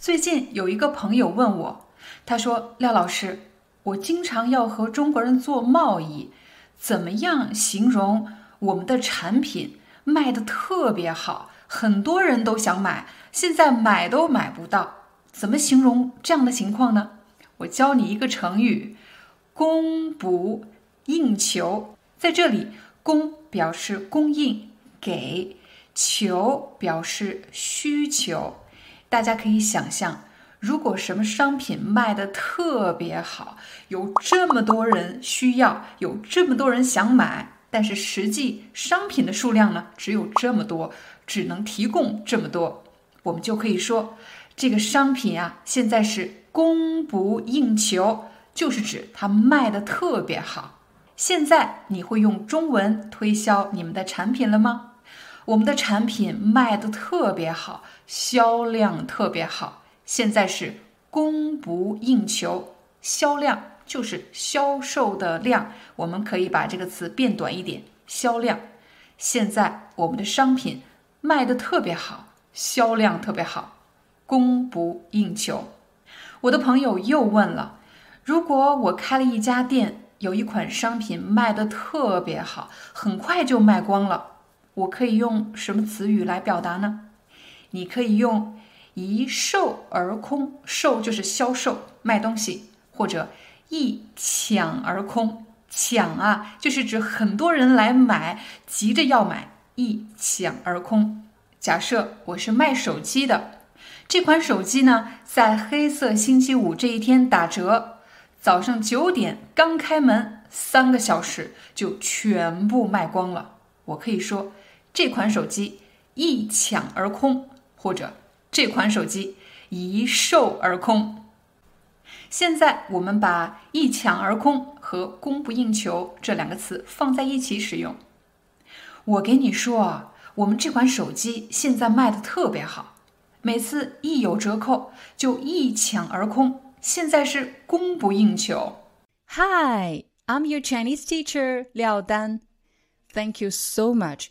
最近有一个朋友问我，他说：“廖老师，我经常要和中国人做贸易，怎么样形容我们的产品卖的特别好，很多人都想买，现在买都买不到？怎么形容这样的情况呢？”我教你一个成语，“供不应求”。在这里，“供”表示供应，给；“求”表示需求。大家可以想象，如果什么商品卖的特别好，有这么多人需要，有这么多人想买，但是实际商品的数量呢，只有这么多，只能提供这么多，我们就可以说，这个商品啊，现在是供不应求，就是指它卖的特别好。现在你会用中文推销你们的产品了吗？我们的产品卖的特别好，销量特别好。现在是供不应求，销量就是销售的量，我们可以把这个词变短一点，销量。现在我们的商品卖的特别好，销量特别好，供不应求。我的朋友又问了：如果我开了一家店，有一款商品卖的特别好，很快就卖光了。我可以用什么词语来表达呢？你可以用“一售而空”，售就是销售卖东西，或者“一抢而空”，抢啊就是指很多人来买，急着要买，一抢而空。假设我是卖手机的，这款手机呢在黑色星期五这一天打折，早上九点刚开门，三个小时就全部卖光了。我可以说。这款手机一抢而空，或者这款手机一售而空。现在我们把“一抢而空”和“供不应求”这两个词放在一起使用。我给你说啊，我们这款手机现在卖的特别好，每次一有折扣就一抢而空。现在是供不应求。Hi, I'm your Chinese teacher, Liao Dan. Thank you so much.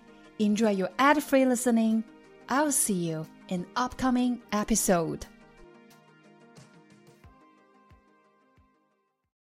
Enjoy your ad free listening. I'll see you in upcoming episode.